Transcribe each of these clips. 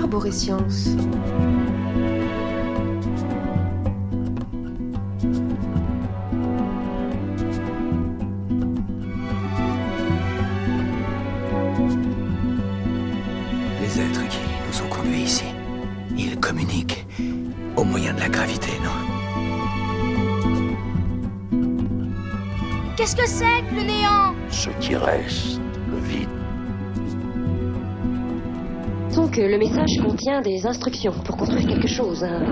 Arborescience. Les êtres qui nous ont conduits ici, ils communiquent au moyen de la gravité, non? Qu'est-ce que c'est que le néant? Ce qui reste, Donc euh, le message contient des instructions pour construire quelque chose, un,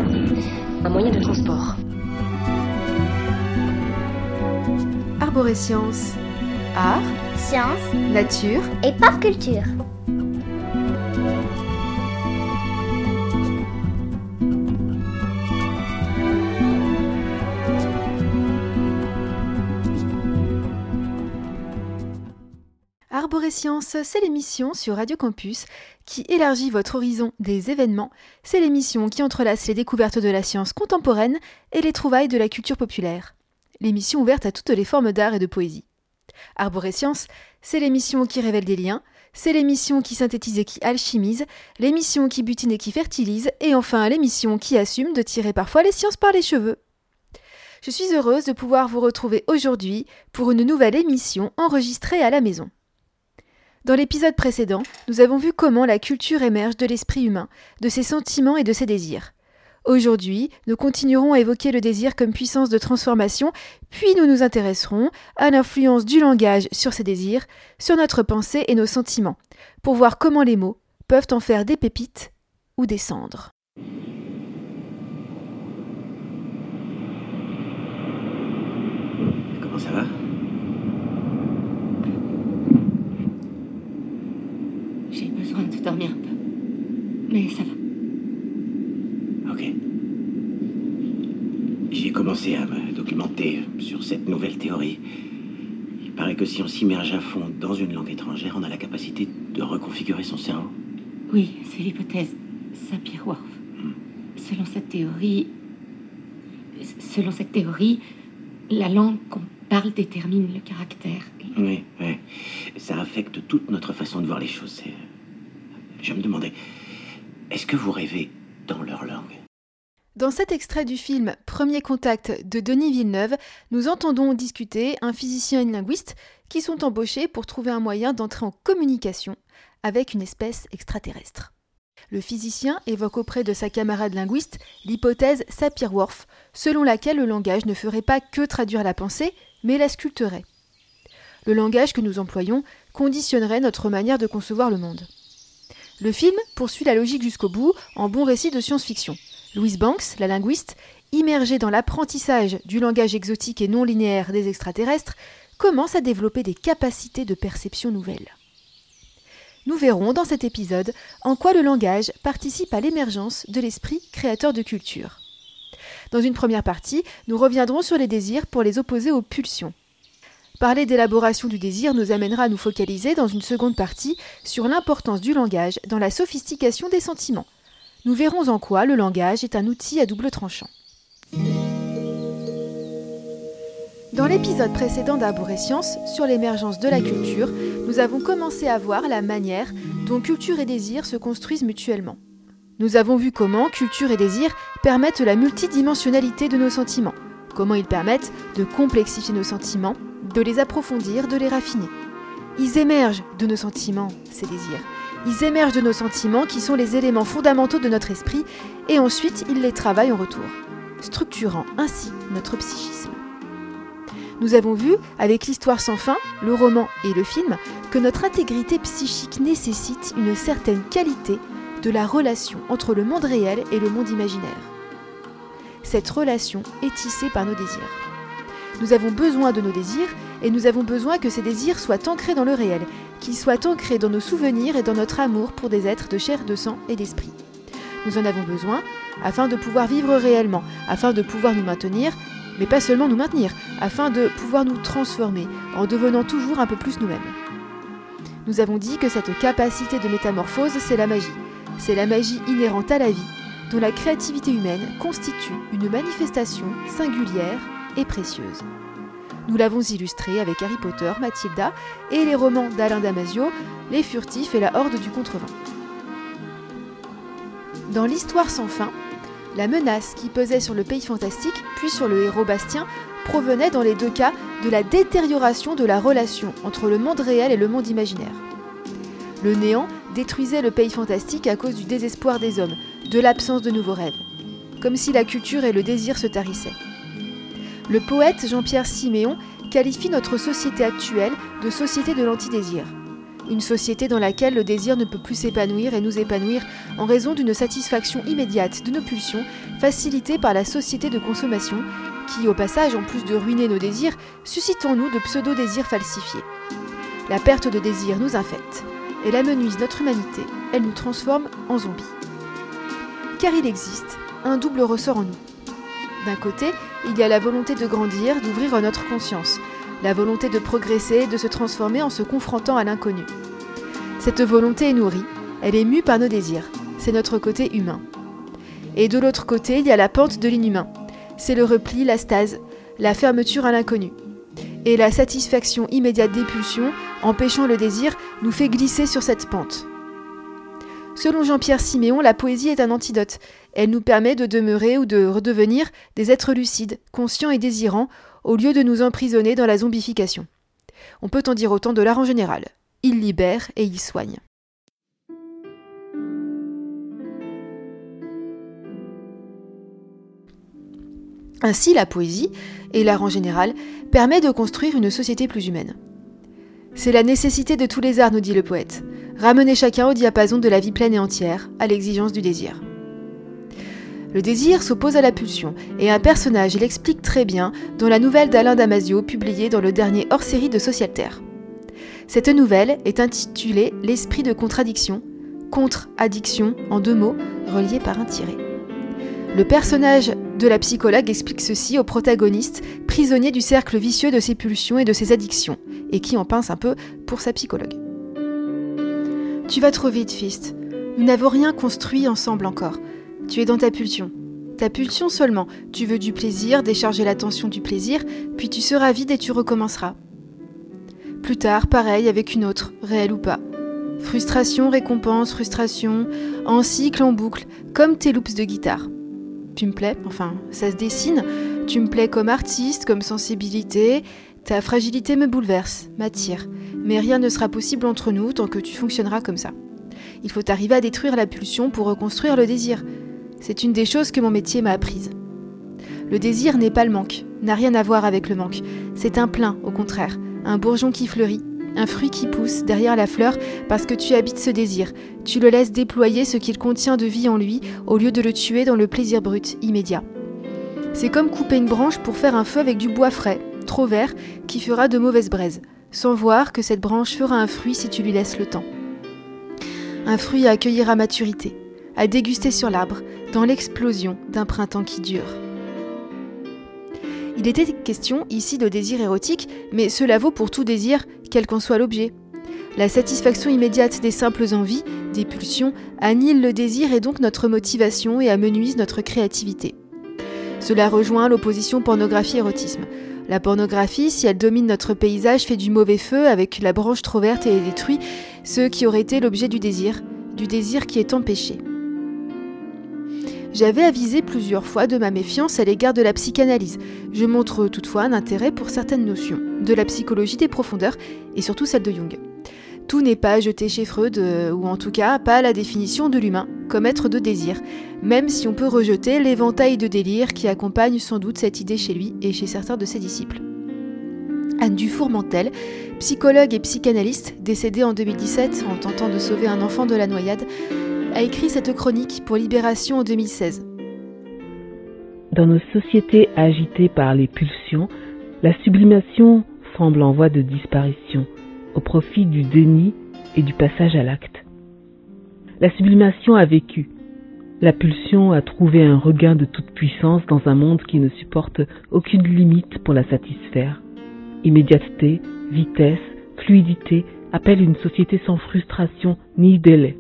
un moyen de transport. Arborescience. Art, Science nature, et pop culture. Arborescience, c'est l'émission sur Radio Campus qui élargit votre horizon des événements. C'est l'émission qui entrelace les découvertes de la science contemporaine et les trouvailles de la culture populaire. L'émission ouverte à toutes les formes d'art et de poésie. Arborescience, c'est l'émission qui révèle des liens, c'est l'émission qui synthétise et qui alchimise, l'émission qui butine et qui fertilise, et enfin l'émission qui assume de tirer parfois les sciences par les cheveux. Je suis heureuse de pouvoir vous retrouver aujourd'hui pour une nouvelle émission enregistrée à la maison. Dans l'épisode précédent, nous avons vu comment la culture émerge de l'esprit humain, de ses sentiments et de ses désirs. Aujourd'hui, nous continuerons à évoquer le désir comme puissance de transformation, puis nous nous intéresserons à l'influence du langage sur ces désirs, sur notre pensée et nos sentiments, pour voir comment les mots peuvent en faire des pépites ou des cendres J'ai besoin de dormir un peu. Mais ça va. Ok. J'ai commencé à me documenter sur cette nouvelle théorie. Il paraît que si on s'immerge à fond dans une langue étrangère, on a la capacité de reconfigurer son cerveau. Oui, c'est l'hypothèse Sapir-Whorf. Selon cette théorie, selon cette théorie, la langue qu'on parle détermine le caractère. Oui, oui. Ça affecte toute notre façon de voir les choses. Je me demandais, est-ce que vous rêvez dans leur langue? Dans cet extrait du film Premier contact de Denis Villeneuve, nous entendons discuter un physicien et une linguiste qui sont embauchés pour trouver un moyen d'entrer en communication avec une espèce extraterrestre. Le physicien évoque auprès de sa camarade linguiste l'hypothèse Sapir-Whorf, selon laquelle le langage ne ferait pas que traduire la pensée, mais la sculpterait. Le langage que nous employons conditionnerait notre manière de concevoir le monde. Le film poursuit la logique jusqu'au bout en bon récit de science-fiction. Louise Banks, la linguiste, immergée dans l'apprentissage du langage exotique et non linéaire des extraterrestres, commence à développer des capacités de perception nouvelles. Nous verrons dans cet épisode en quoi le langage participe à l'émergence de l'esprit créateur de culture. Dans une première partie, nous reviendrons sur les désirs pour les opposer aux pulsions. Parler d'élaboration du désir nous amènera à nous focaliser dans une seconde partie sur l'importance du langage dans la sophistication des sentiments. Nous verrons en quoi le langage est un outil à double tranchant. Dans l'épisode précédent d'Arborescience sur l'émergence de la culture, nous avons commencé à voir la manière dont culture et désir se construisent mutuellement. Nous avons vu comment culture et désir permettent la multidimensionnalité de nos sentiments, comment ils permettent de complexifier nos sentiments, de les approfondir, de les raffiner. Ils émergent de nos sentiments, ces désirs. Ils émergent de nos sentiments qui sont les éléments fondamentaux de notre esprit et ensuite ils les travaillent en retour, structurant ainsi notre psychisme. Nous avons vu, avec l'histoire sans fin, le roman et le film, que notre intégrité psychique nécessite une certaine qualité de la relation entre le monde réel et le monde imaginaire. Cette relation est tissée par nos désirs. Nous avons besoin de nos désirs et nous avons besoin que ces désirs soient ancrés dans le réel, qu'ils soient ancrés dans nos souvenirs et dans notre amour pour des êtres de chair, de sang et d'esprit. Nous en avons besoin afin de pouvoir vivre réellement, afin de pouvoir nous maintenir, mais pas seulement nous maintenir, afin de pouvoir nous transformer en devenant toujours un peu plus nous-mêmes. Nous avons dit que cette capacité de métamorphose, c'est la magie. C'est la magie inhérente à la vie, dont la créativité humaine constitue une manifestation singulière et précieuse. Nous l'avons illustré avec Harry Potter, Mathilda et les romans d'Alain Damasio, Les Furtifs et la Horde du Contrevent. Dans l'histoire sans fin, la menace qui pesait sur le pays fantastique, puis sur le héros Bastien, provenait dans les deux cas de la détérioration de la relation entre le monde réel et le monde imaginaire. Le néant détruisait le pays fantastique à cause du désespoir des hommes, de l'absence de nouveaux rêves, comme si la culture et le désir se tarissaient. Le poète Jean-Pierre Siméon qualifie notre société actuelle de société de l'antidésir. Une société dans laquelle le désir ne peut plus s'épanouir et nous épanouir en raison d'une satisfaction immédiate de nos pulsions, facilitée par la société de consommation, qui, au passage, en plus de ruiner nos désirs, suscite en nous de pseudo-désirs falsifiés. La perte de désir nous infecte, elle amenuise notre humanité, elle nous transforme en zombies. Car il existe un double ressort en nous. D'un côté, il y a la volonté de grandir, d'ouvrir notre conscience, la volonté de progresser, de se transformer en se confrontant à l'inconnu. Cette volonté est nourrie, elle est mue par nos désirs, c'est notre côté humain. Et de l'autre côté, il y a la pente de l'inhumain, c'est le repli, la stase, la fermeture à l'inconnu. Et la satisfaction immédiate des pulsions, empêchant le désir, nous fait glisser sur cette pente. Selon Jean-Pierre Siméon, la poésie est un antidote. Elle nous permet de demeurer ou de redevenir des êtres lucides, conscients et désirants, au lieu de nous emprisonner dans la zombification. On peut en dire autant de l'art en général. Il libère et il soigne. Ainsi, la poésie, et l'art en général, permet de construire une société plus humaine. C'est la nécessité de tous les arts, nous dit le poète. Ramener chacun au diapason de la vie pleine et entière, à l'exigence du désir. Le désir s'oppose à la pulsion, et un personnage l'explique très bien dans la nouvelle d'Alain Damasio publiée dans le dernier hors-série de Social Terre. Cette nouvelle est intitulée L'esprit de contradiction, contre-addiction en deux mots, reliés par un tiré. Le personnage de la psychologue explique ceci au protagoniste, prisonnier du cercle vicieux de ses pulsions et de ses addictions, et qui en pince un peu pour sa psychologue. Tu vas trop vite, Fist. Nous n'avons rien construit ensemble encore. Tu es dans ta pulsion. Ta pulsion seulement. Tu veux du plaisir, décharger l'attention du plaisir, puis tu seras vide et tu recommenceras. Plus tard, pareil avec une autre, réelle ou pas. Frustration, récompense, frustration, en cycle, en boucle, comme tes loops de guitare. Tu me plais, enfin, ça se dessine. Tu me plais comme artiste, comme sensibilité. Ta fragilité me bouleverse, m'attire. Mais rien ne sera possible entre nous tant que tu fonctionneras comme ça. Il faut arriver à détruire la pulsion pour reconstruire le désir. C'est une des choses que mon métier m'a apprise. Le désir n'est pas le manque, n'a rien à voir avec le manque. C'est un plein, au contraire, un bourgeon qui fleurit, un fruit qui pousse derrière la fleur parce que tu habites ce désir. Tu le laisses déployer ce qu'il contient de vie en lui au lieu de le tuer dans le plaisir brut, immédiat. C'est comme couper une branche pour faire un feu avec du bois frais, trop vert, qui fera de mauvaises braises, sans voir que cette branche fera un fruit si tu lui laisses le temps. Un fruit à accueillir à maturité, à déguster sur l'arbre, dans l'explosion d'un printemps qui dure. Il était question ici de désir érotique, mais cela vaut pour tout désir, quel qu'en soit l'objet. La satisfaction immédiate des simples envies, des pulsions, annihile le désir et donc notre motivation et amenuise notre créativité. Cela rejoint l'opposition pornographie-érotisme. La pornographie, si elle domine notre paysage, fait du mauvais feu avec la branche trop verte et détruit ceux qui auraient été l'objet du désir, du désir qui est empêché. J'avais avisé plusieurs fois de ma méfiance à l'égard de la psychanalyse. Je montre toutefois un intérêt pour certaines notions, de la psychologie des profondeurs et surtout celle de Jung. Tout n'est pas jeté chez Freud, euh, ou en tout cas pas la définition de l'humain comme être de désir, même si on peut rejeter l'éventail de délire qui accompagne sans doute cette idée chez lui et chez certains de ses disciples. Anne Dufour-Mantel, psychologue et psychanalyste, décédée en 2017 en tentant de sauver un enfant de la noyade, a écrit cette chronique pour Libération en 2016. Dans nos sociétés agitées par les pulsions, la sublimation semble en voie de disparition au profit du déni et du passage à l'acte. La sublimation a vécu. La pulsion a trouvé un regain de toute puissance dans un monde qui ne supporte aucune limite pour la satisfaire. Immédiateté, vitesse, fluidité appellent une société sans frustration ni délai.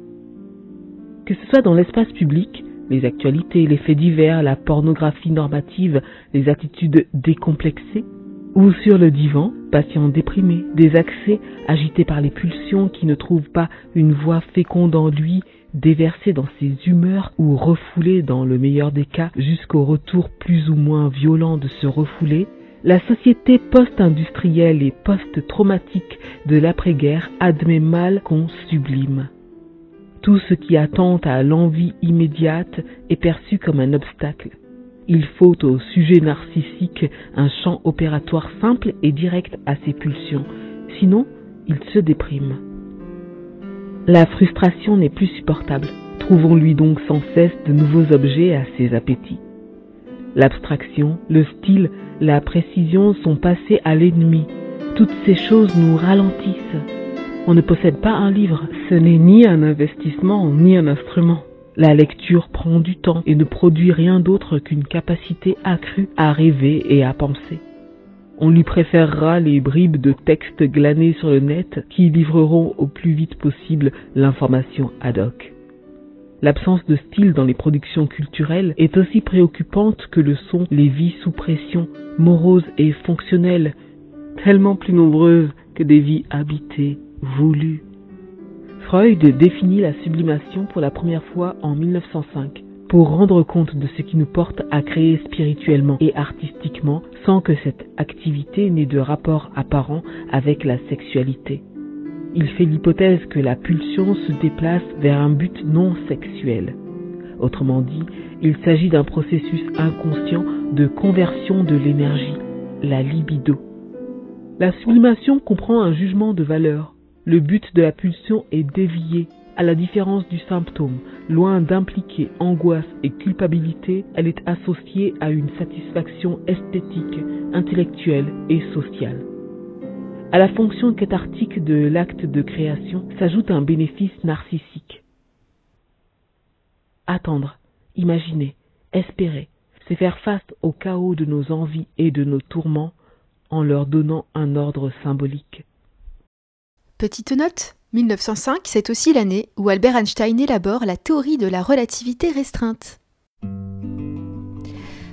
Que ce soit dans l'espace public, les actualités, les faits divers, la pornographie normative, les attitudes décomplexées, ou sur le divan, patient déprimé, des accès agités par les pulsions qui ne trouvent pas une voix féconde en lui déversé dans ses humeurs ou refoulé dans le meilleur des cas jusqu'au retour plus ou moins violent de ce refoulé, la société post-industrielle et post-traumatique de l'après-guerre admet mal qu'on sublime. Tout ce qui attente à l'envie immédiate est perçu comme un obstacle. Il faut au sujet narcissique un champ opératoire simple et direct à ses pulsions, sinon il se déprime. La frustration n'est plus supportable. Trouvons-lui donc sans cesse de nouveaux objets à ses appétits. L'abstraction, le style, la précision sont passés à l'ennemi. Toutes ces choses nous ralentissent. On ne possède pas un livre, ce n'est ni un investissement ni un instrument. La lecture prend du temps et ne produit rien d'autre qu'une capacité accrue à rêver et à penser. On lui préférera les bribes de textes glanés sur le net qui livreront au plus vite possible l'information ad hoc. L'absence de style dans les productions culturelles est aussi préoccupante que le sont les vies sous pression, moroses et fonctionnelles, tellement plus nombreuses que des vies habitées, Freud définit la sublimation pour la première fois en 1905 pour rendre compte de ce qui nous porte à créer spirituellement et artistiquement sans que cette activité n'ait de rapport apparent avec la sexualité. Il fait l'hypothèse que la pulsion se déplace vers un but non sexuel. Autrement dit, il s'agit d'un processus inconscient de conversion de l'énergie, la libido. La sublimation comprend un jugement de valeur. Le but de la pulsion est dévié, à la différence du symptôme, loin d'impliquer angoisse et culpabilité, elle est associée à une satisfaction esthétique, intellectuelle et sociale. À la fonction cathartique de l'acte de création s'ajoute un bénéfice narcissique. Attendre, imaginer, espérer, c'est faire face au chaos de nos envies et de nos tourments en leur donnant un ordre symbolique. Petite note, 1905, c'est aussi l'année où Albert Einstein élabore la théorie de la relativité restreinte.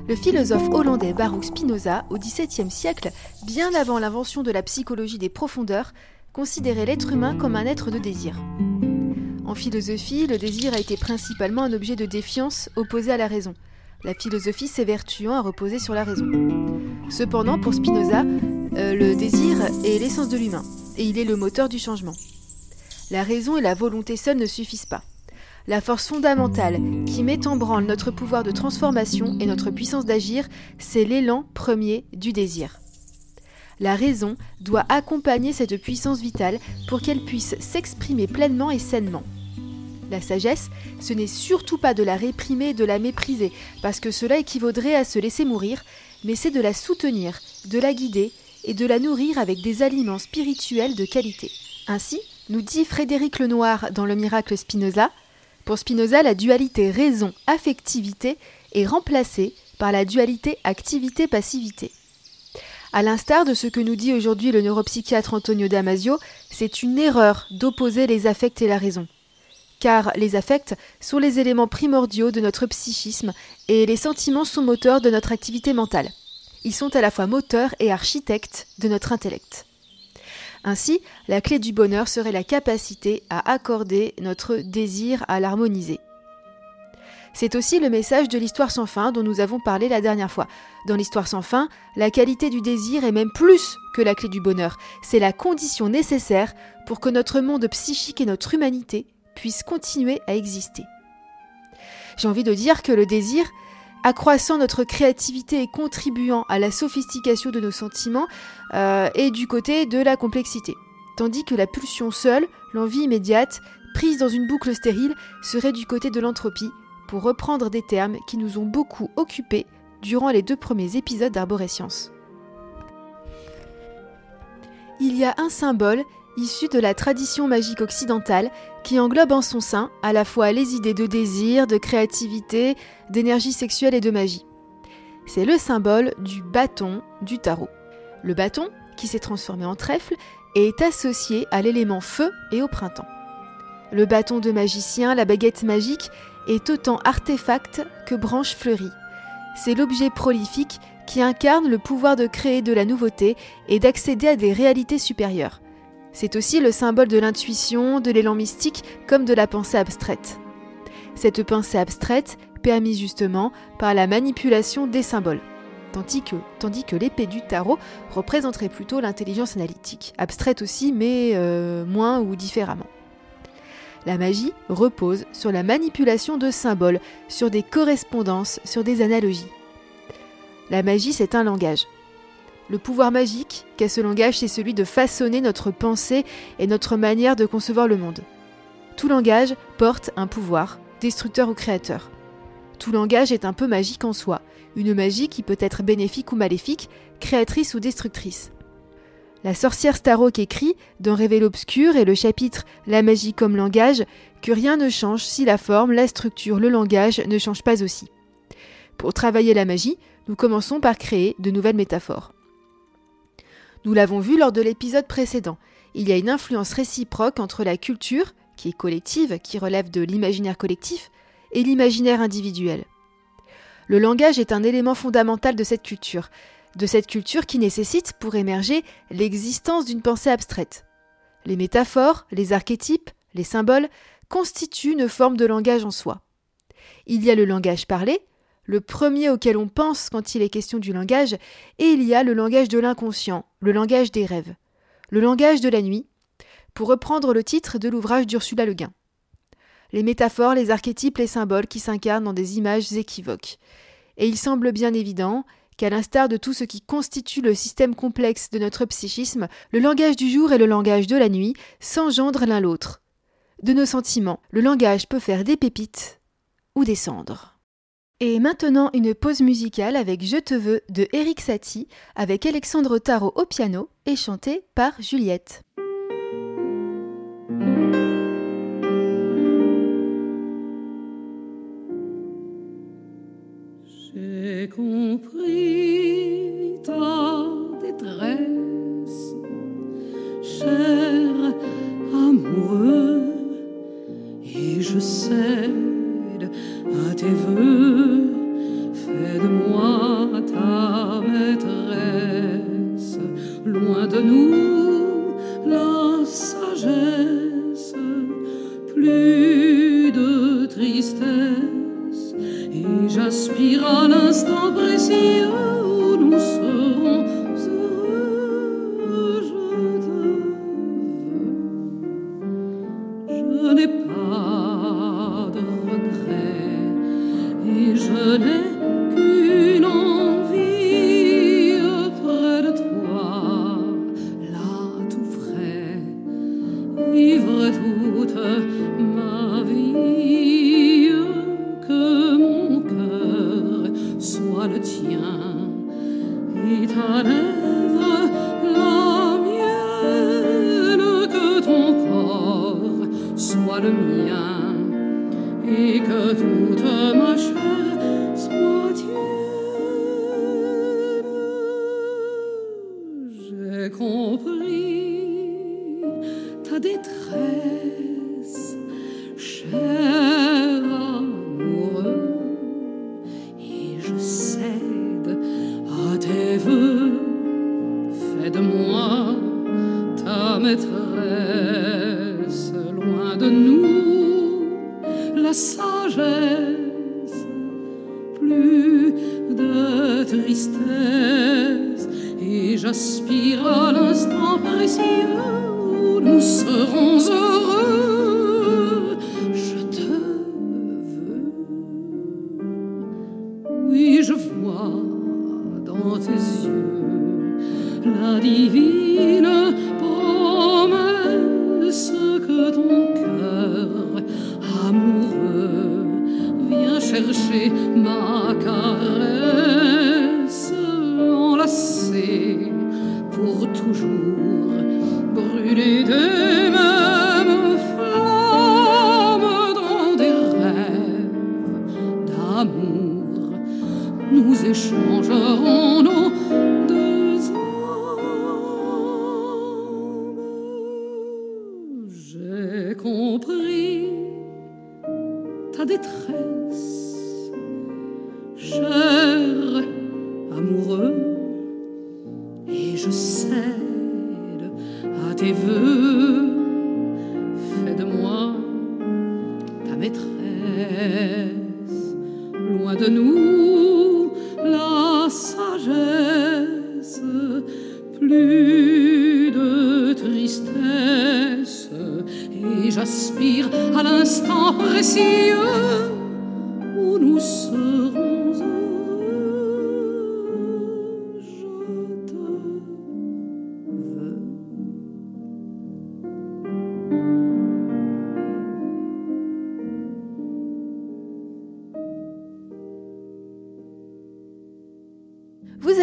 Le philosophe hollandais Baruch Spinoza, au XVIIe siècle, bien avant l'invention de la psychologie des profondeurs, considérait l'être humain comme un être de désir. En philosophie, le désir a été principalement un objet de défiance opposé à la raison, la philosophie s'évertuant à reposer sur la raison. Cependant, pour Spinoza, euh, le désir est l'essence de l'humain, et il est le moteur du changement. La raison et la volonté seules ne suffisent pas. La force fondamentale qui met en branle notre pouvoir de transformation et notre puissance d'agir, c'est l'élan premier du désir. La raison doit accompagner cette puissance vitale pour qu'elle puisse s'exprimer pleinement et sainement. La sagesse, ce n'est surtout pas de la réprimer et de la mépriser, parce que cela équivaudrait à se laisser mourir, mais c'est de la soutenir, de la guider et de la nourrir avec des aliments spirituels de qualité. Ainsi, nous dit Frédéric Lenoir dans Le miracle Spinoza, pour Spinoza, la dualité raison-affectivité est remplacée par la dualité activité-passivité. À l'instar de ce que nous dit aujourd'hui le neuropsychiatre Antonio Damasio, c'est une erreur d'opposer les affects et la raison. Car les affects sont les éléments primordiaux de notre psychisme et les sentiments sont moteurs de notre activité mentale. Ils sont à la fois moteurs et architectes de notre intellect. Ainsi, la clé du bonheur serait la capacité à accorder notre désir à l'harmoniser. C'est aussi le message de l'histoire sans fin dont nous avons parlé la dernière fois. Dans l'histoire sans fin, la qualité du désir est même plus que la clé du bonheur. C'est la condition nécessaire pour que notre monde psychique et notre humanité puissent continuer à exister. J'ai envie de dire que le désir, accroissant notre créativité et contribuant à la sophistication de nos sentiments, euh, est du côté de la complexité. Tandis que la pulsion seule, l'envie immédiate, prise dans une boucle stérile, serait du côté de l'entropie, pour reprendre des termes qui nous ont beaucoup occupés durant les deux premiers épisodes d'Arborescience. Il y a un symbole issu de la tradition magique occidentale qui englobe en son sein à la fois les idées de désir, de créativité, d'énergie sexuelle et de magie. C'est le symbole du bâton du tarot. Le bâton, qui s'est transformé en trèfle, est associé à l'élément feu et au printemps. Le bâton de magicien, la baguette magique, est autant artefact que branche fleurie. C'est l'objet prolifique qui incarne le pouvoir de créer de la nouveauté et d'accéder à des réalités supérieures. C'est aussi le symbole de l'intuition, de l'élan mystique comme de la pensée abstraite. cette pensée abstraite permise justement par la manipulation des symboles, tandis que, tandis que l'épée du tarot représenterait plutôt l'intelligence analytique, abstraite aussi, mais euh, moins ou différemment. La magie repose sur la manipulation de symboles, sur des correspondances, sur des analogies. La magie, c'est un langage. Le pouvoir magique qu'a ce langage, c'est celui de façonner notre pensée et notre manière de concevoir le monde. Tout langage porte un pouvoir, destructeur ou créateur. Tout langage est un peu magique en soi, une magie qui peut être bénéfique ou maléfique, créatrice ou destructrice. La sorcière Starrock écrit, dans Révél obscur et le chapitre La magie comme langage, que rien ne change si la forme, la structure, le langage ne changent pas aussi. Pour travailler la magie, nous commençons par créer de nouvelles métaphores. Nous l'avons vu lors de l'épisode précédent, il y a une influence réciproque entre la culture, qui est collective, qui relève de l'imaginaire collectif, et l'imaginaire individuel. Le langage est un élément fondamental de cette culture, de cette culture qui nécessite pour émerger l'existence d'une pensée abstraite. Les métaphores, les archétypes, les symboles constituent une forme de langage en soi. Il y a le langage parlé, le premier auquel on pense quand il est question du langage, et il y a le langage de l'inconscient, le langage des rêves, le langage de la nuit, pour reprendre le titre de l'ouvrage d'Ursula Le Guin. Les métaphores, les archétypes, les symboles qui s'incarnent dans des images équivoques. Et il semble bien évident qu'à l'instar de tout ce qui constitue le système complexe de notre psychisme, le langage du jour et le langage de la nuit s'engendrent l'un l'autre. De nos sentiments, le langage peut faire des pépites ou des cendres. Et maintenant une pause musicale avec Je te veux de Eric Satie avec Alexandre Tarot au piano et chanté par Juliette. J'ai compris ta détresse, cher amoureux, et je cède à tes voeux. Fais de moi ta maîtresse, loin de nous la sagesse, plus de tristesse, et j'aspire à l'instant précis où nous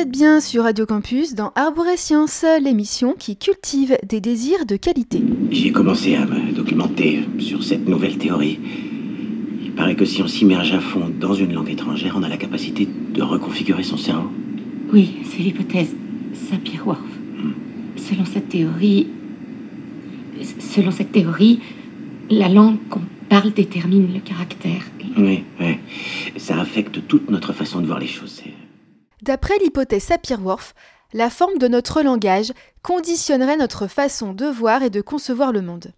êtes bien sur Radio Campus dans Arborescience, l'émission qui cultive des désirs de qualité. J'ai commencé à me documenter sur cette nouvelle théorie. Il paraît que si on s'immerge à fond dans une langue étrangère, on a la capacité de reconfigurer son cerveau. Oui, c'est l'hypothèse Sapir-Whorf. Selon cette théorie, selon cette théorie, la langue qu'on parle détermine le caractère. Oui, oui. Ça affecte toute notre façon de voir les choses. D'après l'hypothèse Sapir-Whorf, la forme de notre langage conditionnerait notre façon de voir et de concevoir le monde.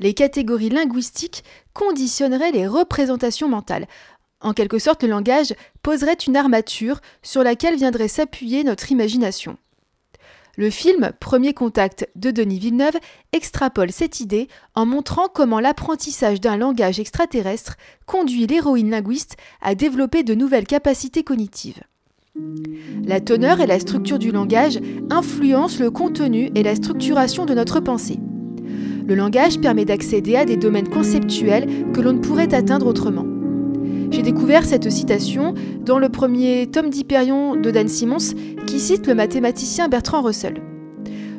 Les catégories linguistiques conditionneraient les représentations mentales. En quelque sorte, le langage poserait une armature sur laquelle viendrait s'appuyer notre imagination. Le film Premier contact de Denis Villeneuve extrapole cette idée en montrant comment l'apprentissage d'un langage extraterrestre conduit l'héroïne linguiste à développer de nouvelles capacités cognitives. La teneur et la structure du langage influencent le contenu et la structuration de notre pensée. Le langage permet d'accéder à des domaines conceptuels que l'on ne pourrait atteindre autrement. J'ai découvert cette citation dans le premier tome d'Hyperion de Dan Simmons qui cite le mathématicien Bertrand Russell.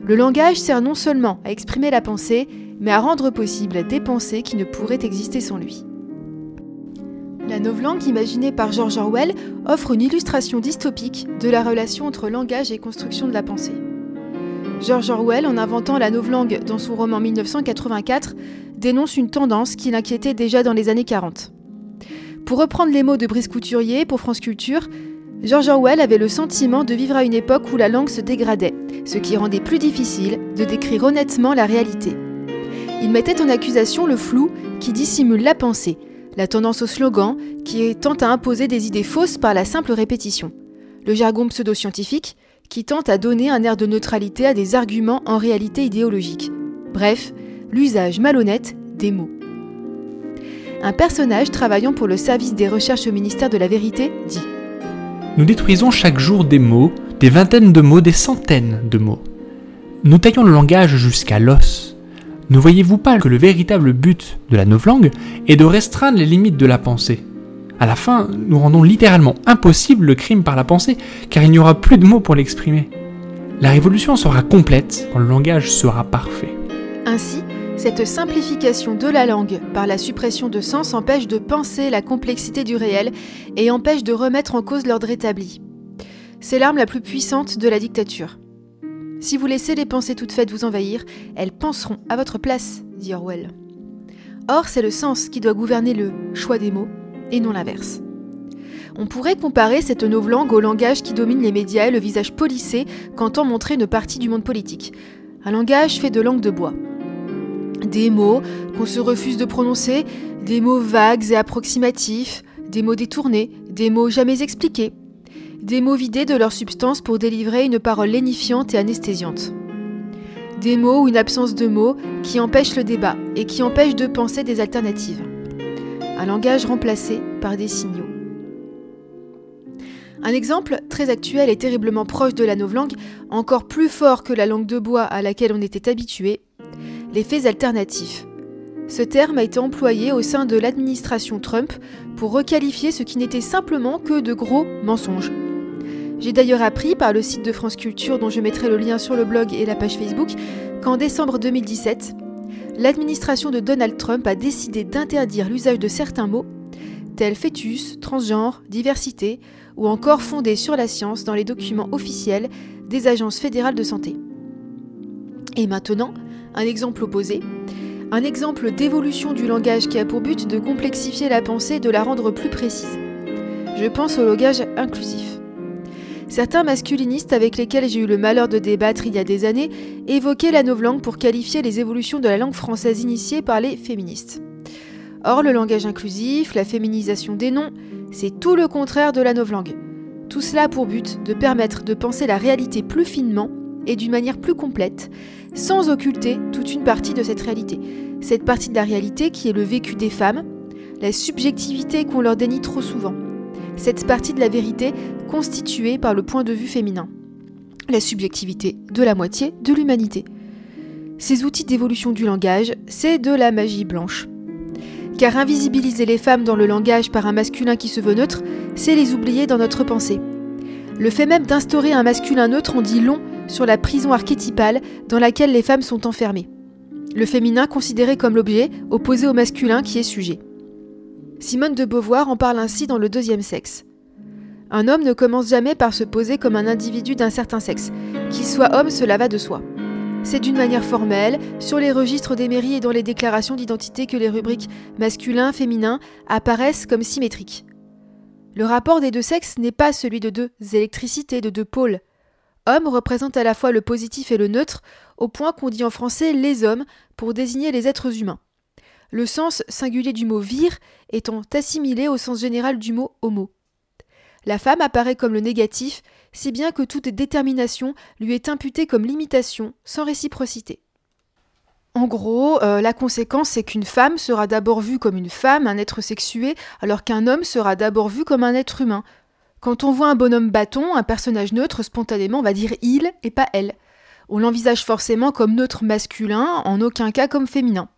Le langage sert non seulement à exprimer la pensée, mais à rendre possible des pensées qui ne pourraient exister sans lui. La novlangue imaginée par George Orwell offre une illustration dystopique de la relation entre langage et construction de la pensée. George Orwell, en inventant la novlangue dans son roman 1984, dénonce une tendance qui l'inquiétait déjà dans les années 40. Pour reprendre les mots de Brice Couturier pour France Culture, George Orwell avait le sentiment de vivre à une époque où la langue se dégradait, ce qui rendait plus difficile de décrire honnêtement la réalité. Il mettait en accusation le flou qui dissimule la pensée, la tendance au slogan qui tente à imposer des idées fausses par la simple répétition, le jargon pseudo-scientifique qui tente à donner un air de neutralité à des arguments en réalité idéologiques. Bref, l'usage malhonnête des mots. Un personnage travaillant pour le service des recherches au ministère de la Vérité dit Nous détruisons chaque jour des mots, des vingtaines de mots, des centaines de mots. Nous taillons le langage jusqu'à l'os. Ne voyez-vous pas que le véritable but de la novlangue est de restreindre les limites de la pensée? À la fin, nous rendons littéralement impossible le crime par la pensée, car il n'y aura plus de mots pour l'exprimer. La révolution sera complète quand le langage sera parfait. Ainsi, cette simplification de la langue par la suppression de sens empêche de penser la complexité du réel et empêche de remettre en cause l'ordre établi. C'est l'arme la plus puissante de la dictature. Si vous laissez les pensées toutes faites vous envahir, elles penseront à votre place, dit Orwell. Or, c'est le sens qui doit gouverner le choix des mots, et non l'inverse. On pourrait comparer cette novlangue au langage qui domine les médias et le visage polissé qu'entend montrer une partie du monde politique. Un langage fait de langue de bois. Des mots qu'on se refuse de prononcer, des mots vagues et approximatifs, des mots détournés, des mots jamais expliqués, des mots vidés de leur substance pour délivrer une parole lénifiante et anesthésiante. Des mots ou une absence de mots qui empêchent le débat et qui empêchent de penser des alternatives. Un langage remplacé par des signaux. Un exemple très actuel et terriblement proche de la novlangue, encore plus fort que la langue de bois à laquelle on était habitué, les faits alternatifs. Ce terme a été employé au sein de l'administration Trump pour requalifier ce qui n'était simplement que de gros mensonges. J'ai d'ailleurs appris par le site de France Culture dont je mettrai le lien sur le blog et la page Facebook qu'en décembre 2017, l'administration de Donald Trump a décidé d'interdire l'usage de certains mots tels fœtus, transgenre, diversité ou encore fondés sur la science dans les documents officiels des agences fédérales de santé. Et maintenant, un exemple opposé, un exemple d'évolution du langage qui a pour but de complexifier la pensée et de la rendre plus précise. Je pense au langage inclusif. Certains masculinistes avec lesquels j'ai eu le malheur de débattre il y a des années évoquaient la novlangue pour qualifier les évolutions de la langue française initiées par les féministes. Or, le langage inclusif, la féminisation des noms, C'est tout le contraire de la novlangue. Tout cela pour but de permettre de penser la réalité plus finement et d'une manière plus complète, sans occulter toute une partie de cette réalité. Cette partie de la réalité qui est le vécu des femmes, la subjectivité qu'on leur dénie trop souvent. Cette partie de la vérité constituée par le point de vue féminin. La subjectivité de la moitié de l'humanité. Ces outils d'évolution du langage, c'est de la magie blanche. Car invisibiliser les femmes dans le langage par un masculin qui se veut neutre, c'est les oublier dans notre pensée. Le fait même d'instaurer un masculin neutre en dit long sur la prison archétypale dans laquelle les femmes sont enfermées. Le féminin considéré comme l'objet, opposé au masculin qui est sujet. Simone de Beauvoir en parle ainsi dans Le deuxième sexe. Un homme ne commence jamais par se poser comme un individu d'un certain sexe. Qu'il soit homme, cela va de soi. C'est d'une manière formelle, sur les registres des mairies et dans les déclarations d'identité que les rubriques masculin, féminin apparaissent comme symétriques. Le rapport des deux sexes n'est pas celui de deux électricités, de deux pôles. Homme représente à la fois le positif et le neutre, au point qu'on dit en français les hommes pour désigner les êtres humains. Le sens singulier du mot vir étant assimilé au sens général du mot homo. La femme apparaît comme le négatif, si bien que toute détermination lui est imputée comme limitation, sans réciprocité. En gros, euh, la conséquence, c'est qu'une femme sera d'abord vue comme une femme, un être sexué, alors qu'un homme sera d'abord vu comme un être humain. Quand on voit un bonhomme bâton, un personnage neutre, spontanément, on va dire il et pas elle. On l'envisage forcément comme neutre masculin, en aucun cas comme féminin.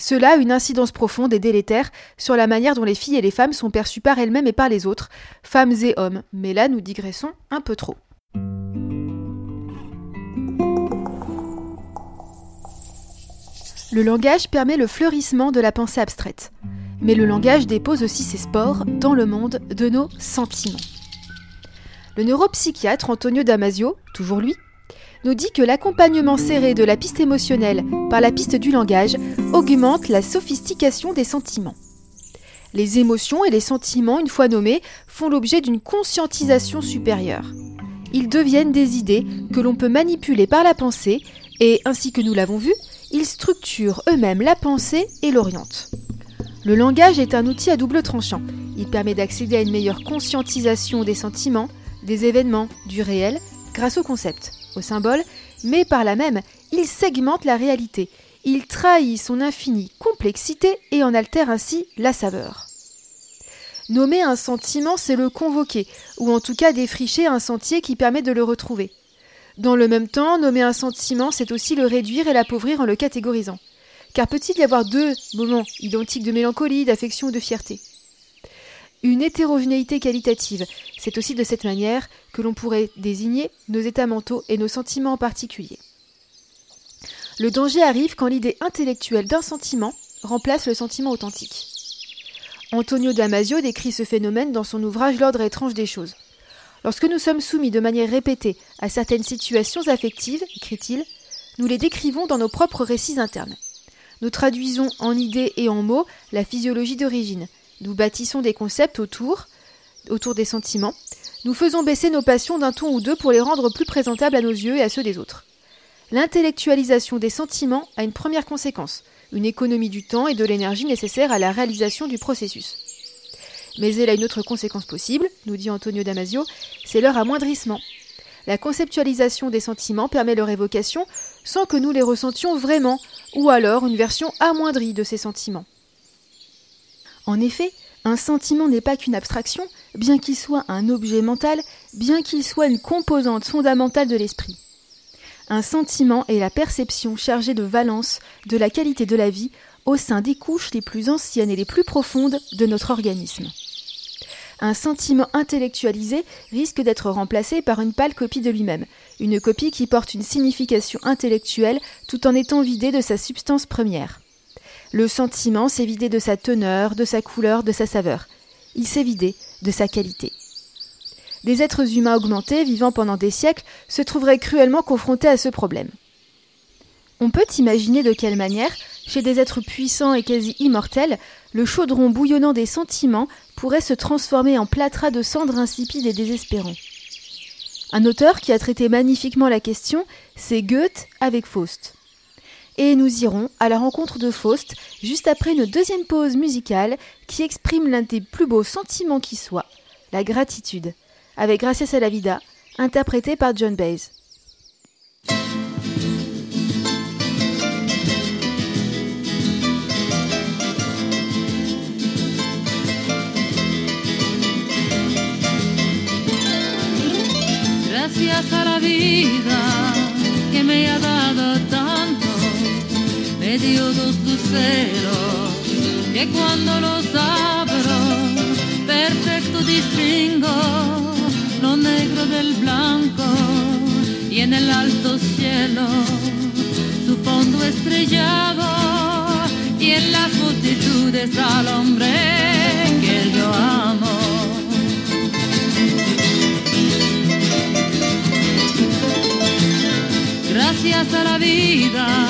Cela a une incidence profonde et délétère sur la manière dont les filles et les femmes sont perçues par elles-mêmes et par les autres, femmes et hommes. Mais là, nous digressons un peu trop. Le langage permet le fleurissement de la pensée abstraite. Mais le langage dépose aussi ses spores dans le monde de nos sentiments. Le neuropsychiatre Antonio Damasio, toujours lui, nous dit que l'accompagnement serré de la piste émotionnelle par la piste du langage augmente la sophistication des sentiments. Les émotions et les sentiments, une fois nommés, font l'objet d'une conscientisation supérieure. Ils deviennent des idées que l'on peut manipuler par la pensée et, ainsi que nous l'avons vu, ils structurent eux-mêmes la pensée et l'orientent. Le langage est un outil à double tranchant. Il permet d'accéder à une meilleure conscientisation des sentiments, des événements, du réel, grâce au concept au symbole, mais par là même, il segmente la réalité. Il trahit son infinie complexité et en altère ainsi la saveur. Nommer un sentiment, c'est le convoquer, ou en tout cas défricher un sentier qui permet de le retrouver. Dans le même temps, nommer un sentiment, c'est aussi le réduire et l'appauvrir en le catégorisant. Car peut-il y avoir deux moments identiques de mélancolie, d'affection ou de fierté? Une hétérogénéité qualitative. C'est aussi de cette manière que l'on pourrait désigner nos états mentaux et nos sentiments en particulier. Le danger arrive quand l'idée intellectuelle d'un sentiment remplace le sentiment authentique. Antonio Damasio décrit ce phénomène dans son ouvrage L'ordre étrange des choses. Lorsque nous sommes soumis de manière répétée à certaines situations affectives, écrit-il, nous les décrivons dans nos propres récits internes. Nous traduisons en idées et en mots la physiologie d'origine, nous bâtissons des concepts autour, des sentiments. Nous faisons baisser nos passions d'un ton ou deux pour les rendre plus présentables à nos yeux et à ceux des autres. L'intellectualisation des sentiments a une première conséquence, une économie du temps et de l'énergie nécessaire à la réalisation du processus. Mais elle a une autre conséquence possible, nous dit Antonio Damasio, c'est leur amoindrissement. La conceptualisation des sentiments permet leur évocation sans que nous les ressentions vraiment, ou alors une version amoindrie de ces sentiments. En effet, un sentiment n'est pas qu'une abstraction, bien qu'il soit un objet mental, bien qu'il soit une composante fondamentale de l'esprit. Un sentiment est la perception chargée de valence de la qualité de la vie au sein des couches les plus anciennes et les plus profondes de notre organisme. Un sentiment intellectualisé risque d'être remplacé par une pâle copie de lui-même, une copie qui porte une signification intellectuelle tout en étant vidée de sa substance première. Le sentiment s'est vidé de sa teneur, de sa couleur, de sa saveur. Il s'est vidé de sa qualité. Des êtres humains augmentés, vivant pendant des siècles, se trouveraient cruellement confrontés à ce problème. On peut imaginer de quelle manière, chez des êtres puissants et quasi immortels, le chaudron bouillonnant des sentiments pourrait se transformer en plâtras de cendres insipides et désespérants. Un auteur qui a traité magnifiquement la question, c'est Goethe avec Faust. Et nous irons à la rencontre de Faust juste après une deuxième pause musicale qui exprime l'un des plus beaux sentiments qui soit, la gratitude, avec Gracias a la Vida, interprété par John Baez. Gracias a la vida que me me dio dos luceros que cuando los abro, perfecto distingo lo negro del blanco y en el alto cielo su fondo estrellado y en las multitudes al hombre que yo amo. Gracias a la vida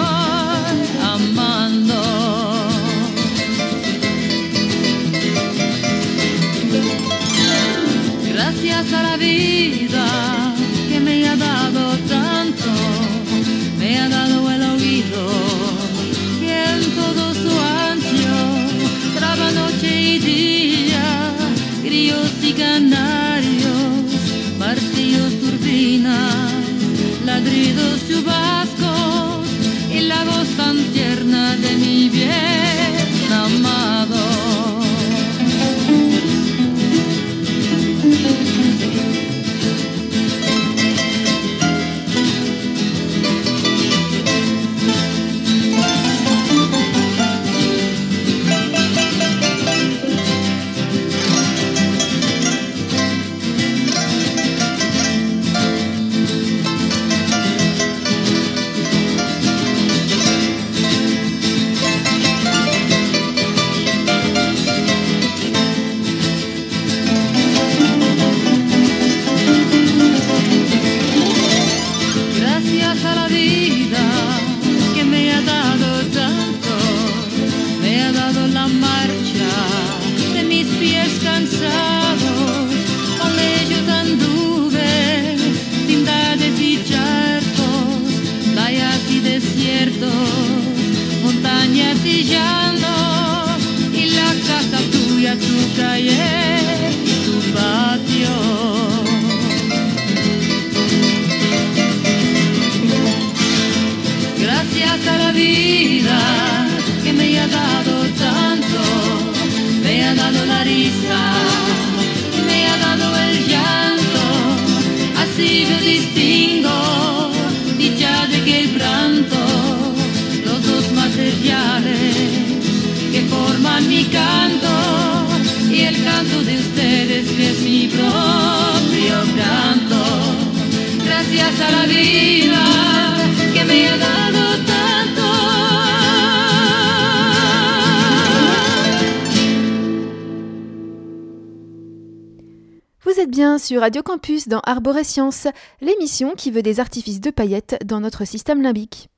êtes bien sur Radio Campus dans Arborescience, l'émission qui veut des artifices de paillettes dans notre système limbique.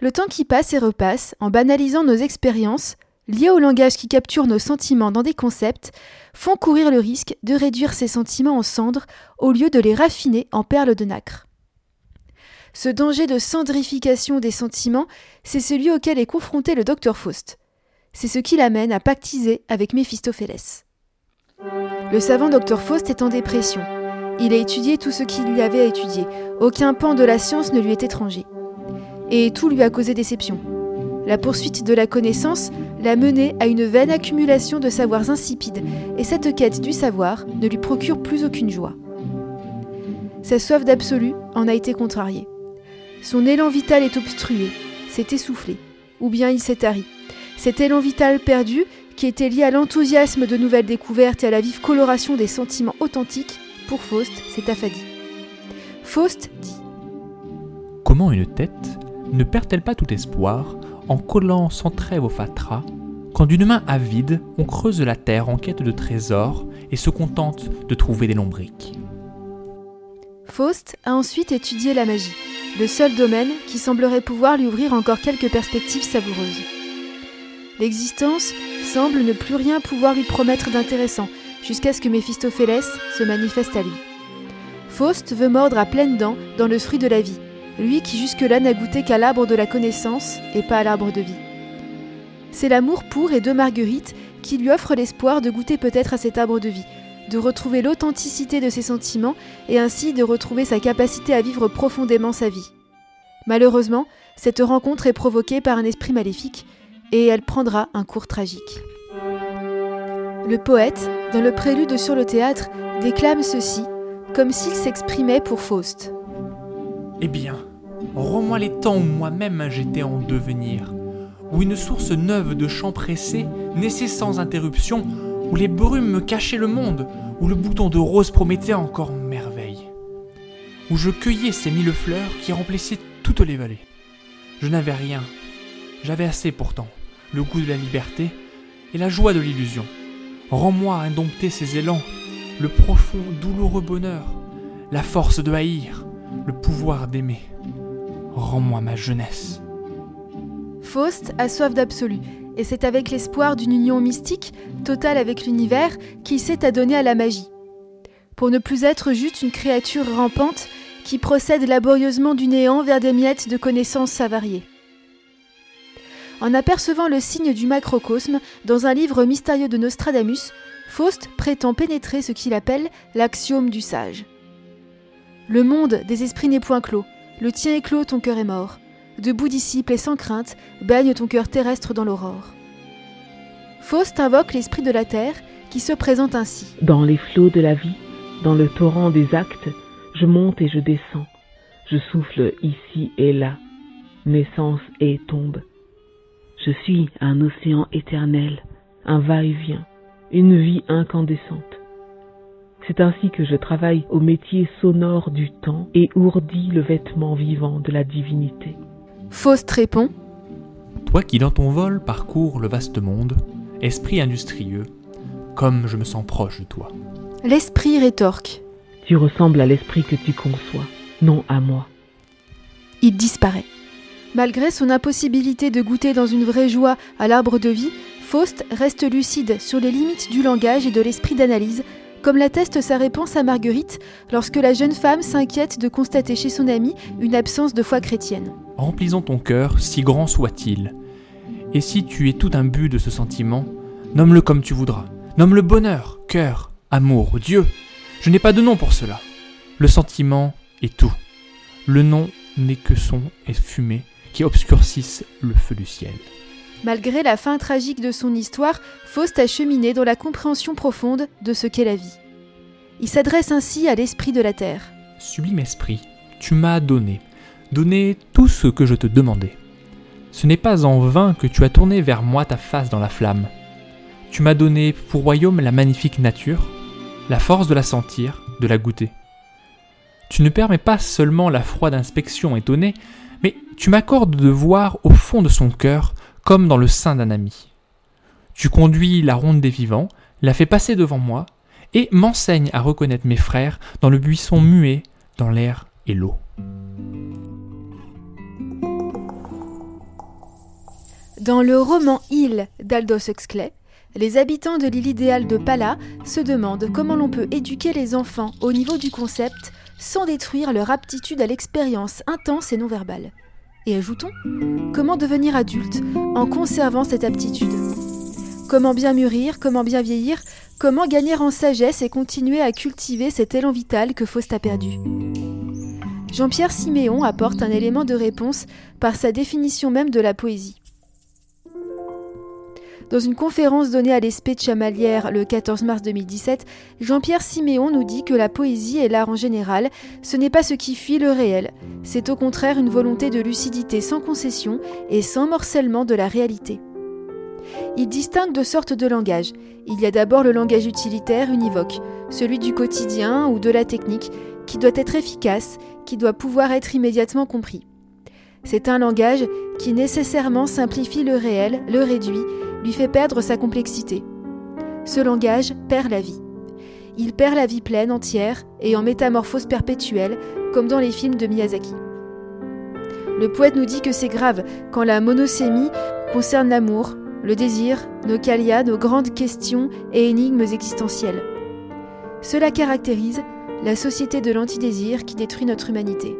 Le temps qui passe et repasse, en banalisant nos expériences, liées au langage qui capture nos sentiments dans des concepts, font courir le risque de réduire ces sentiments en cendres au lieu de les raffiner en perles de nacre. Ce danger de cendrification des sentiments, c'est celui auquel est confronté le docteur Faust. C'est ce qui l'amène à pactiser avec Méphistophélès. Le savant docteur Faust est en dépression. Il a étudié tout ce qu'il y avait à étudier. Aucun pan de la science ne lui est étranger. Et tout lui a causé déception. La poursuite de la connaissance l'a mené à une vaine accumulation de savoirs insipides, et cette quête du savoir ne lui procure plus aucune joie. Sa soif d'absolu en a été contrariée. Son élan vital est obstrué, s'est essoufflé, ou bien il s'est tari. Cet élan vital perdu, qui était lié à l'enthousiasme de nouvelles découvertes et à la vive coloration des sentiments authentiques, pour Faust, s'est affadi. Faust dit Comment une tête ne perd-elle pas tout espoir en collant sans trêve au fatras quand d'une main avide, on creuse la terre en quête de trésors et se contente de trouver des lombriques? Faust a ensuite étudié la magie, le seul domaine qui semblerait pouvoir lui ouvrir encore quelques perspectives savoureuses. L'existence semble ne plus rien pouvoir lui promettre d'intéressant, jusqu'à ce que Méphistophélès se manifeste à lui. Faust veut mordre à pleines dents dans le fruit de la vie, lui qui jusque-là n'a goûté qu'à l'arbre de la connaissance et pas à l'arbre de vie. C'est l'amour pour et de Marguerite qui lui offre l'espoir de goûter peut-être à cet arbre de vie, de retrouver l'authenticité de ses sentiments et ainsi de retrouver sa capacité à vivre profondément sa vie. Malheureusement, cette rencontre est provoquée par un esprit maléfique et elle prendra un cours tragique. Le poète, dans le prélude sur le théâtre, déclame ceci, comme s'il s'exprimait pour Faust. Eh bien, rends-moi les temps où moi-même j'étais en devenir, où une source neuve de chants pressés naissait sans interruption, où les brumes me cachaient le monde, où le bouton de rose promettait encore merveille, où je cueillais ces mille fleurs qui remplissaient toutes les vallées. Je n'avais rien, j'avais assez pourtant, le goût de la liberté et la joie de l'illusion. Rends-moi indompter ces élans, le profond, douloureux bonheur, la force de haïr, le pouvoir d'aimer. Rends-moi ma jeunesse. Faust a soif d'absolu, et c'est avec l'espoir d'une union mystique, totale avec l'univers, qu'il s'est adonné à la magie. Pour ne plus être juste une créature rampante qui procède laborieusement du néant vers des miettes de connaissances avariées. En apercevant le signe du macrocosme dans un livre mystérieux de Nostradamus, Faust prétend pénétrer ce qu'il appelle l'axiome du sage. Le monde des esprits n'est point clos, le tien est clos, ton cœur est mort. Debout disciple et sans crainte, baigne ton cœur terrestre dans l'aurore. Faust invoque l'esprit de la terre qui se présente ainsi. Dans les flots de la vie, dans le torrent des actes, je monte et je descends. Je souffle ici et là, naissance et tombe. Je suis un océan éternel, un va-et-vient, une vie incandescente. C'est ainsi que je travaille au métier sonore du temps et ourdis le vêtement vivant de la divinité. Faust répond Toi qui dans ton vol parcours le vaste monde, esprit industrieux, comme je me sens proche de toi. L'esprit rétorque. Tu ressembles à l'esprit que tu conçois, non à moi. Il disparaît. Malgré son impossibilité de goûter dans une vraie joie à l'arbre de vie, Faust reste lucide sur les limites du langage et de l'esprit d'analyse, comme l'atteste sa réponse à Marguerite lorsque la jeune femme s'inquiète de constater chez son ami une absence de foi chrétienne. Remplisons ton cœur, si grand soit-il. Et si tu es tout un but de ce sentiment, nomme-le comme tu voudras. Nomme-le bonheur, cœur, amour, Dieu. Je n'ai pas de nom pour cela. Le sentiment est tout. Le nom n'est que son et fumée qui obscurcissent le feu du ciel. Malgré la fin tragique de son histoire, Faust a cheminé dans la compréhension profonde de ce qu'est la vie. Il s'adresse ainsi à l'esprit de la terre. Sublime esprit, tu m'as donné, donné tout ce que je te demandais. Ce n'est pas en vain que tu as tourné vers moi ta face dans la flamme. Tu m'as donné pour royaume la magnifique nature, la force de la sentir, de la goûter. Tu ne permets pas seulement la froide inspection étonnée, mais tu m'accordes de voir au fond de son cœur comme dans le sein d'un ami. Tu conduis la ronde des vivants, la fais passer devant moi, et m'enseignes à reconnaître mes frères dans le buisson muet, dans l'air et l'eau. Dans le roman Île d'Aldous Huxley, les habitants de l'île idéale de Pala se demandent comment l'on peut éduquer les enfants au niveau du concept sans détruire leur aptitude à l'expérience intense et non verbale. Et ajoutons, comment devenir adulte en conservant cette aptitude? Comment bien mûrir, comment bien vieillir, comment gagner en sagesse et continuer à cultiver cet élan vital que Faust a perdu? Jean-Pierre Siméon apporte un élément de réponse par sa définition même de la poésie. Dans une conférence donnée à l'ESP de Chamalières le 14 mars 2017, Jean-Pierre Siméon nous dit que la poésie et l'art en général, ce n'est pas ce qui fuit le réel, c'est au contraire une volonté de lucidité sans concession et sans morcellement de la réalité. Il distingue deux sortes de langage. Il y a d'abord le langage utilitaire univoque, celui du quotidien ou de la technique, qui doit être efficace, qui doit pouvoir être immédiatement compris. C'est un langage qui nécessairement simplifie le réel, le réduit lui fait perdre sa complexité. Ce langage perd la vie. Il perd la vie pleine, entière, et en métamorphose perpétuelle, comme dans les films de Miyazaki. Le poète nous dit que c'est grave quand la monosémie concerne l'amour, le désir, nos calias, nos grandes questions et énigmes existentielles. Cela caractérise la société de l'antidésir qui détruit notre humanité.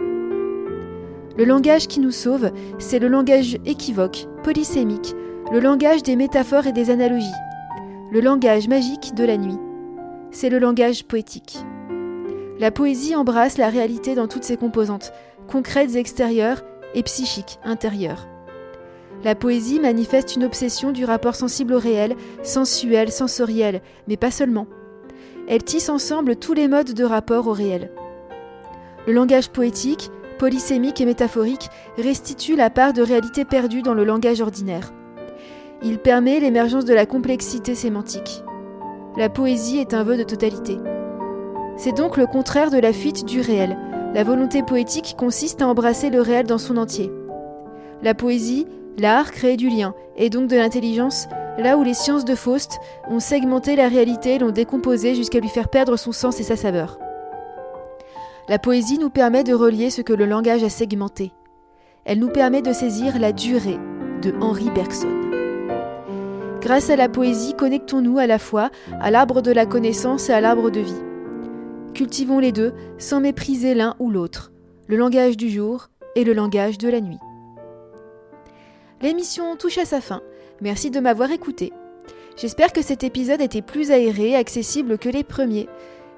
Le langage qui nous sauve, c'est le langage équivoque, polysémique, le langage des métaphores et des analogies, le langage magique de la nuit. C'est le langage poétique. La poésie embrasse la réalité dans toutes ses composantes, concrètes extérieures et psychiques intérieures. La poésie manifeste une obsession du rapport sensible au réel, sensuel, sensoriel, mais pas seulement. Elle tisse ensemble tous les modes de rapport au réel. Le langage poétique, polysémique et métaphorique, restitue la part de réalité perdue dans le langage ordinaire. Il permet l'émergence de la complexité sémantique. La poésie est un vœu de totalité. C'est donc le contraire de la fuite du réel. La volonté poétique consiste à embrasser le réel dans son entier. La poésie, l'art crée du lien, et donc de l'intelligence, là où les sciences de Faust ont segmenté la réalité, l'ont décomposée jusqu'à lui faire perdre son sens et sa saveur. La poésie nous permet de relier ce que le langage a segmenté. Elle nous permet de saisir la durée de Henri Bergson. Grâce à la poésie, connectons-nous à la fois à l'arbre de la connaissance et à l'arbre de vie. Cultivons les deux sans mépriser l'un ou l'autre, le langage du jour et le langage de la nuit. L'émission touche à sa fin. Merci de m'avoir écouté. J'espère que cet épisode était plus aéré et accessible que les premiers.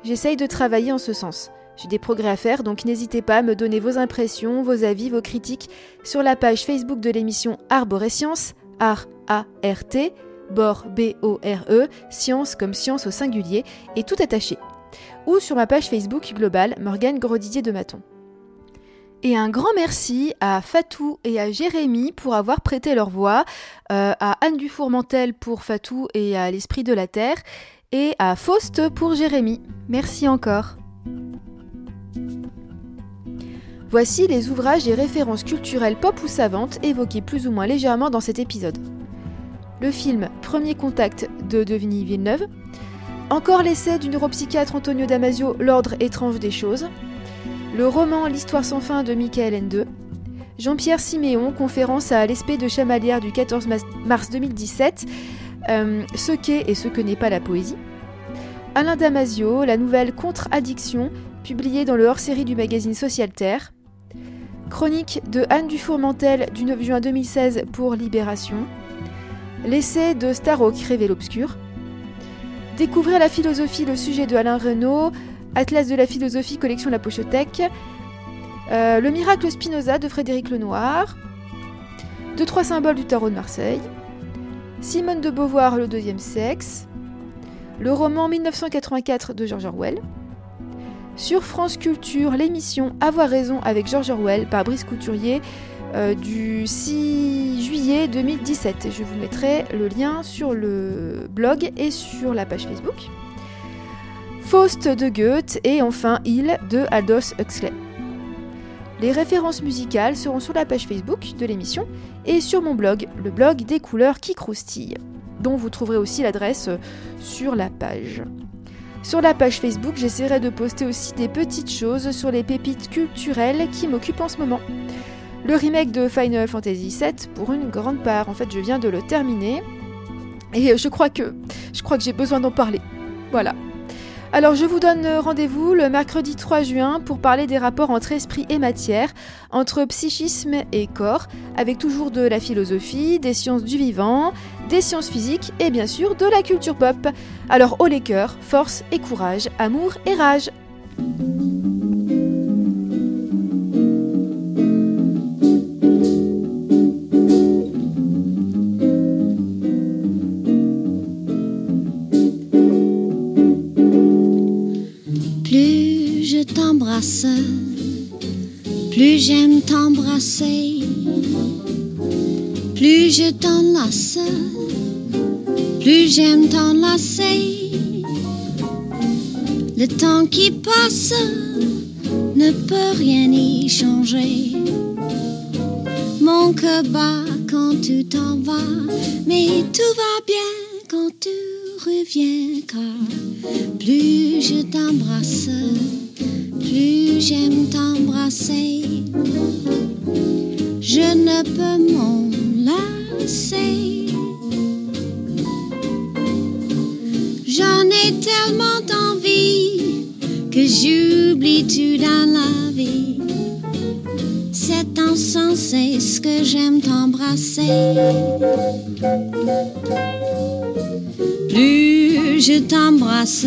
J'essaye de travailler en ce sens. J'ai des progrès à faire, donc n'hésitez pas à me donner vos impressions, vos avis, vos critiques sur la page Facebook de l'émission Arborescience, Art A-R-T, Bor B-O-R-E, Science comme science au singulier, et tout attaché. Ou sur ma page Facebook globale, Morgane Grodidier de Maton. Et un grand merci à Fatou et à Jérémy pour avoir prêté leur voix, euh, à Anne Dufourmentel pour Fatou et à l'Esprit de la Terre, et à Faust pour Jérémy. Merci encore. Voici les ouvrages et références culturelles pop ou savantes évoqués plus ou moins légèrement dans cet épisode. Le film Premier contact de Denis Villeneuve, encore l'essai du neuropsychiatre Antonio Damasio L'ordre étrange des choses, le roman L'histoire sans fin de Michael N2, Jean-Pierre Siméon, conférence à l'ESP de Chamalières du 14 mars 2017, euh, Ce qu'est et ce que n'est pas la poésie, Alain Damasio, la nouvelle Contre-addiction, publiée dans le hors-série du magazine Social Terre, Chronique de Anne Dufourmentel du 9 juin 2016 pour Libération, l'essai de qui révèle l'obscur, Découvrir la philosophie, le sujet de Alain Renaud, Atlas de la philosophie, collection La Pochotech, euh, Le miracle Spinoza de Frédéric Lenoir, Deux trois symboles du tarot de Marseille, Simone de Beauvoir, Le deuxième sexe, le roman 1984 de George Orwell, sur France Culture, l'émission Avoir raison avec George Orwell par Brice Couturier euh, du 6 juillet 2017. Je vous mettrai le lien sur le blog et sur la page Facebook. Faust de Goethe et enfin Il de Aldous Huxley. Les références musicales seront sur la page Facebook de l'émission et sur mon blog, le blog des couleurs qui croustillent, dont vous trouverez aussi l'adresse sur la page. Sur la page Facebook, j'essaierai de poster aussi des petites choses sur les pépites culturelles qui m'occupent en ce moment. Le remake de Final Fantasy VII pour une grande part. En fait, je viens de le terminer et je crois que je crois que j'ai besoin d'en parler. Voilà. Alors je vous donne rendez-vous le mercredi 3 juin pour parler des rapports entre esprit et matière, entre psychisme et corps, avec toujours de la philosophie, des sciences du vivant, des sciences physiques et bien sûr de la culture pop. Alors haut les cœurs, force et courage, amour et rage. Plus j'aime t'embrasser. Plus je t'enlace, plus j'aime t'enlacer. Le temps qui passe ne peut rien y changer. Mon cœur bat quand tu t'en vas, mais tout va bien quand tu reviens, car plus je t'embrasse, plus j'aime t'embrasser. Je ne peux m'en lasser. J'en ai tellement envie que j'oublie tout dans la vie? C'est insensé ce que j'aime t'embrasser? Plus je t'embrasse,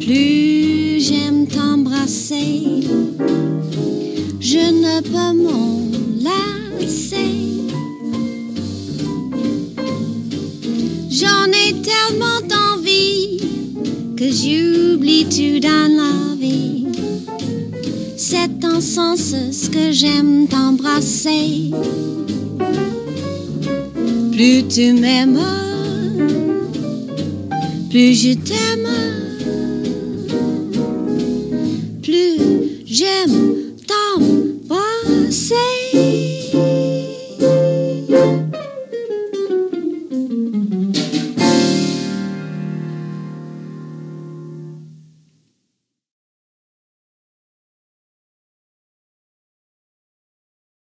plus j'aime t'embrasser. Je ne peux m'en lasser. J'en ai tellement envie que j'oublie tout dans la vie? C'est en sens ce que j'aime t'embrasser. Plus tu m'aimes, plus je t'aime. Plus j'aime t'embrasser.